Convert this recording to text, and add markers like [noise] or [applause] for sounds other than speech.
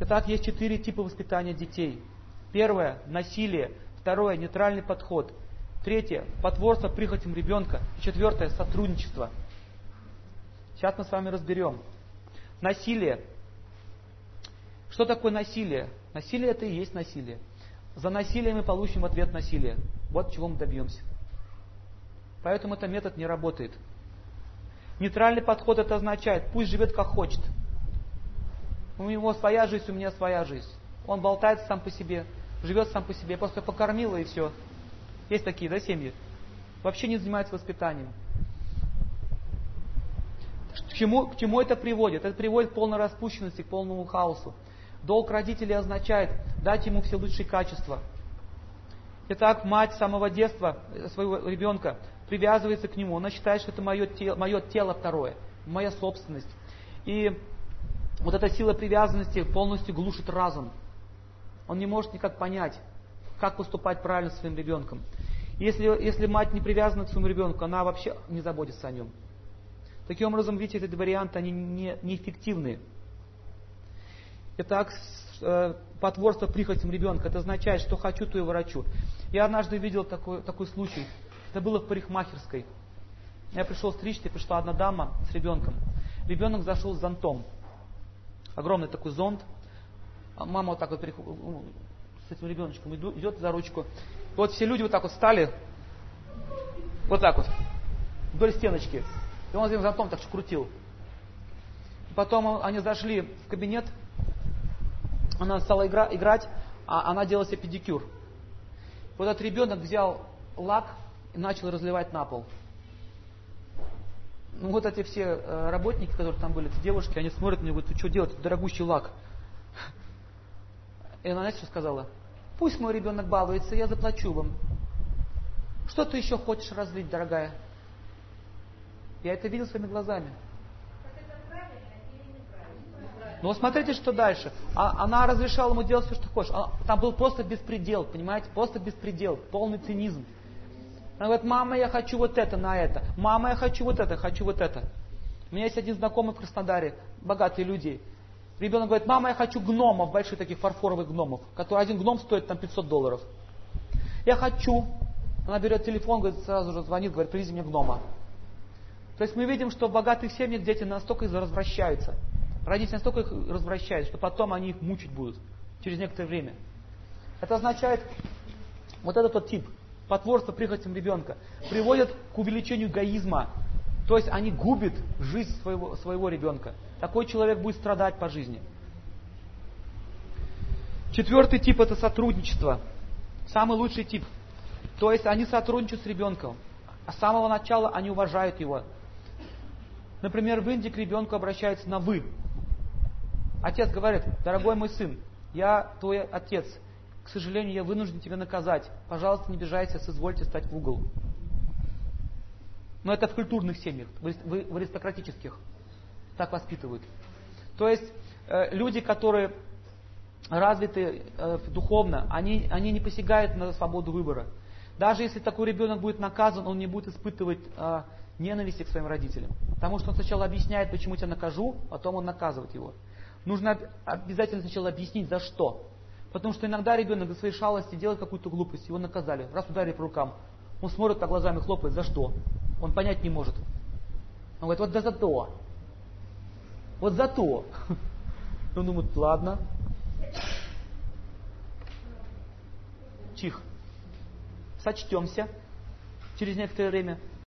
Итак, есть четыре типа воспитания детей. Первое – насилие. Второе – нейтральный подход. Третье – потворство прихотям ребенка. Четвертое – сотрудничество. Сейчас мы с вами разберем. Насилие. Что такое насилие? Насилие это и есть насилие. За насилие мы получим ответ насилие. Вот чего мы добьемся. Поэтому этот метод не работает. Нейтральный подход это означает, пусть живет как хочет. У него своя жизнь, у меня своя жизнь. Он болтается сам по себе, живет сам по себе. Я просто покормила и все. Есть такие, да, семьи? Вообще не занимаются воспитанием. К чему, к чему это приводит? Это приводит к полной распущенности, к полному хаосу. Долг родителей означает дать ему все лучшие качества. Итак, мать с самого детства своего ребенка привязывается к нему. Она считает, что это мое тело, мое тело второе, моя собственность. И вот эта сила привязанности полностью глушит разум. Он не может никак понять, как поступать правильно с своим ребенком. Если, если мать не привязана к своему ребенку, она вообще не заботится о нем. Таким образом, видите, эти варианты, они не, неэффективные. Итак, э, потворство прихотям ребенка, это означает, что хочу, то и ворочу. Я однажды видел такой, такой случай. Это было в парикмахерской. Я пришел стричься, пришла одна дама с ребенком. Ребенок зашел с зонтом. Огромный такой зонт. А мама вот так вот с этим ребеночком идет за ручку. И вот все люди вот так вот стали, вот так вот, вдоль стеночки. И он этим зонтом так крутил. Потом они зашли в кабинет, она стала игра, играть, а она делала себе педикюр. Вот этот ребенок взял лак и начал разливать на пол. Ну вот эти все э, работники, которые там были, эти девушки, они смотрят на него, говорят, ты что делать, дорогущий лак. [laughs] И она, знаете, что сказала? Пусть мой ребенок балуется, я заплачу вам. Что ты еще хочешь разлить, дорогая? Я это видел своими глазами. Но ну, смотрите, что дальше. А, она разрешала ему делать все, что хочешь. А, там был просто беспредел, понимаете? Просто беспредел, полный цинизм. Она говорит, мама, я хочу вот это на это. Мама, я хочу вот это, хочу вот это. У меня есть один знакомый в Краснодаре, богатые люди. Ребенок говорит, мама, я хочу гномов, больших таких фарфоровых гномов, который один гном стоит там 500 долларов. Я хочу. Она берет телефон, говорит, сразу же звонит, говорит, привези мне гнома. То есть мы видим, что в богатых семьях дети настолько развращаются. Родители настолько их развращают, что потом они их мучить будут через некоторое время. Это означает, вот этот вот тип, потворство прихотям ребенка, приводит к увеличению эгоизма. То есть они губят жизнь своего, своего ребенка. Такой человек будет страдать по жизни. Четвертый тип это сотрудничество. Самый лучший тип. То есть они сотрудничают с ребенком. А с самого начала они уважают его. Например, в Индии к ребенку обращаются на «вы». Отец говорит, дорогой мой сын, я твой отец. К сожалению, я вынужден тебя наказать. Пожалуйста, не обижайся, соизвольте стать в угол. Но это в культурных семьях, в аристократических. Так воспитывают. То есть э, люди, которые развиты э, духовно, они, они не посягают на свободу выбора. Даже если такой ребенок будет наказан, он не будет испытывать э, ненависти к своим родителям. Потому что он сначала объясняет, почему тебя накажу, потом он наказывает его. Нужно обязательно сначала объяснить, за что. Потому что иногда ребенок за своей шалости делает какую-то глупость, его наказали, раз ударили по рукам. Он смотрит так глазами, хлопает, за что? Он понять не может. Он говорит, вот да за то. Вот за то. [laughs] Он думает, ладно. Чих. Сочтемся через некоторое время.